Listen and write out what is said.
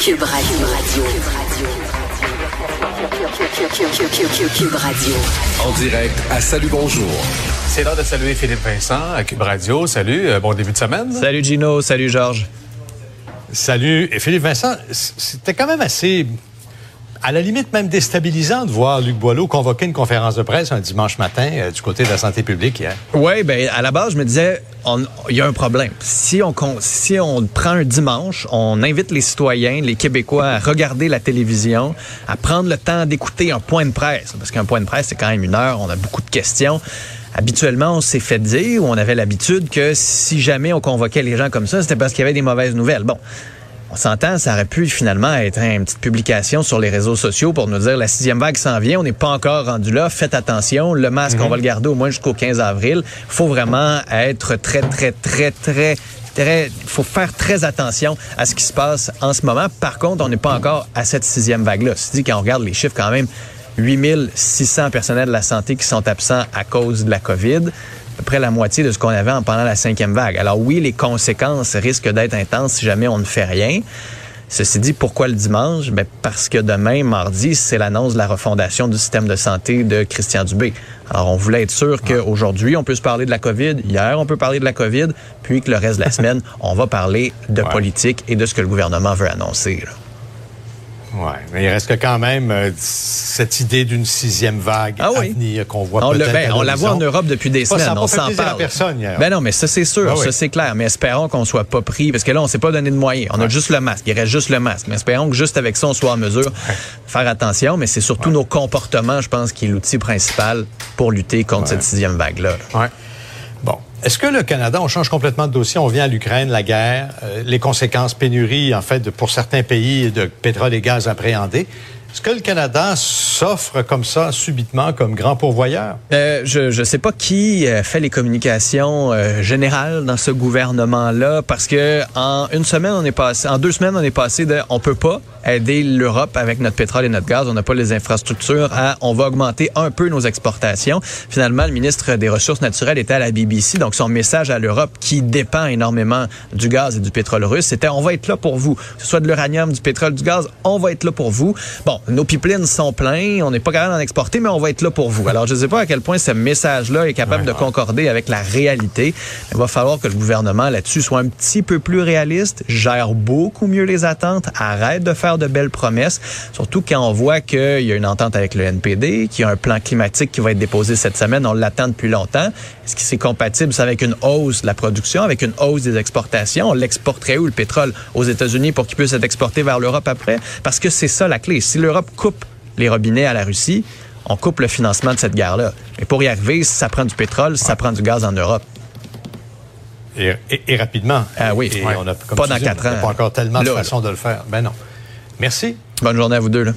Cube Radio. Cube Radio. En direct à Salut Bonjour. C'est l'heure de saluer Philippe Vincent à Cube Radio. Salut, euh, bon début de semaine. Salut Gino, salut Georges. Salut. Et Philippe Vincent, c'était quand même assez à la limite même déstabilisant de voir Luc Boileau convoquer une conférence de presse un dimanche matin euh, du côté de la santé publique. Oui, ben à la base, je me disais, il y a un problème. Si on, si on prend un dimanche, on invite les citoyens, les Québécois à regarder la télévision, à prendre le temps d'écouter un point de presse, parce qu'un point de presse, c'est quand même une heure, on a beaucoup de questions. Habituellement, on s'est fait dire, ou on avait l'habitude que si jamais on convoquait les gens comme ça, c'était parce qu'il y avait des mauvaises nouvelles. Bon. On s'entend, ça aurait pu finalement être une petite publication sur les réseaux sociaux pour nous dire la sixième vague s'en vient, on n'est pas encore rendu là, faites attention, le masque, on mhm. va le garder au moins jusqu'au 15 avril. Il faut vraiment être très, très, très, très il faut faire très attention à ce qui se passe en ce moment. Par contre, on n'est pas encore à cette sixième vague-là. dit quand on regarde les chiffres quand même, 8600 personnels de la santé qui sont absents à cause de la COVID peu près la moitié de ce qu'on avait en pendant la cinquième vague. Alors oui, les conséquences risquent d'être intenses si jamais on ne fait rien. Ceci dit, pourquoi le dimanche? Ben parce que demain, mardi, c'est l'annonce de la refondation du système de santé de Christian Dubé. Alors, on voulait être sûr qu'aujourd'hui, on peut se parler de la COVID. Hier, on peut parler de la COVID. Puis que le reste de la semaine, on va parler de politique et de ce que le gouvernement veut annoncer. Oui, mais il reste quand même euh, cette idée d'une sixième vague ah à venir qu'on voit on peut-être. Ben, on la voit en Europe depuis des semaines. on s'en parle. À personne Ben non, mais ça c'est sûr, ah ça c'est clair. Mais espérons qu'on soit pas pris, parce que là on s'est pas donné de moyens. On a juste le masque. Il reste juste le masque. Mais espérons que juste avec ça on soit en mesure de faire attention. Mais c'est surtout nos comportements, je pense, qui est l'outil principal pour lutter contre cette sixième vague là. Est-ce que le Canada, on change complètement de dossier, on vient à l'Ukraine, la guerre, euh, les conséquences, pénurie, en fait, pour certains pays de pétrole et gaz appréhendés? Est-ce que le Canada s'offre comme ça subitement comme grand pourvoyeur? Euh, je ne sais pas qui euh, fait les communications euh, générales dans ce gouvernement-là parce que en une semaine on est passé, en deux semaines on est passé de on peut pas aider l'Europe avec notre pétrole et notre gaz, on n'a pas les infrastructures à on va augmenter un peu nos exportations. Finalement, le ministre des Ressources naturelles était à la BBC, donc son message à l'Europe qui dépend énormément du gaz et du pétrole russe, c'était on va être là pour vous. Que ce soit de l'uranium, du pétrole, du gaz, on va être là pour vous. Bon, nos pipelines sont pleins, on n'est pas capable d'en exporter, mais on va être là pour vous. Alors, je ne sais pas à quel point ce message-là est capable de concorder avec la réalité. Il va falloir que le gouvernement là-dessus soit un petit peu plus réaliste, gère beaucoup mieux les attentes, arrête de faire de belles promesses, surtout quand on voit qu'il y a une entente avec le NPD, qu'il y a un plan climatique qui va être déposé cette semaine, on l'attend depuis longtemps. Est-ce que c'est compatible avec une hausse de la production, avec une hausse des exportations? On l'exporterait où le pétrole? Aux États-Unis pour qu'il puisse être exporté vers l'Europe après? Parce que c'est ça la clé. Si l'Europe coupe les robinets à la Russie, on coupe le financement de cette guerre-là. Et pour y arriver, ça prend du pétrole, ça prend du gaz en Europe. Et, rapidement. Ah oui, on a, pas dans quatre ans. pas encore tellement de façons de le faire. Ben non. Merci. Bonne journée à vous deux. Là.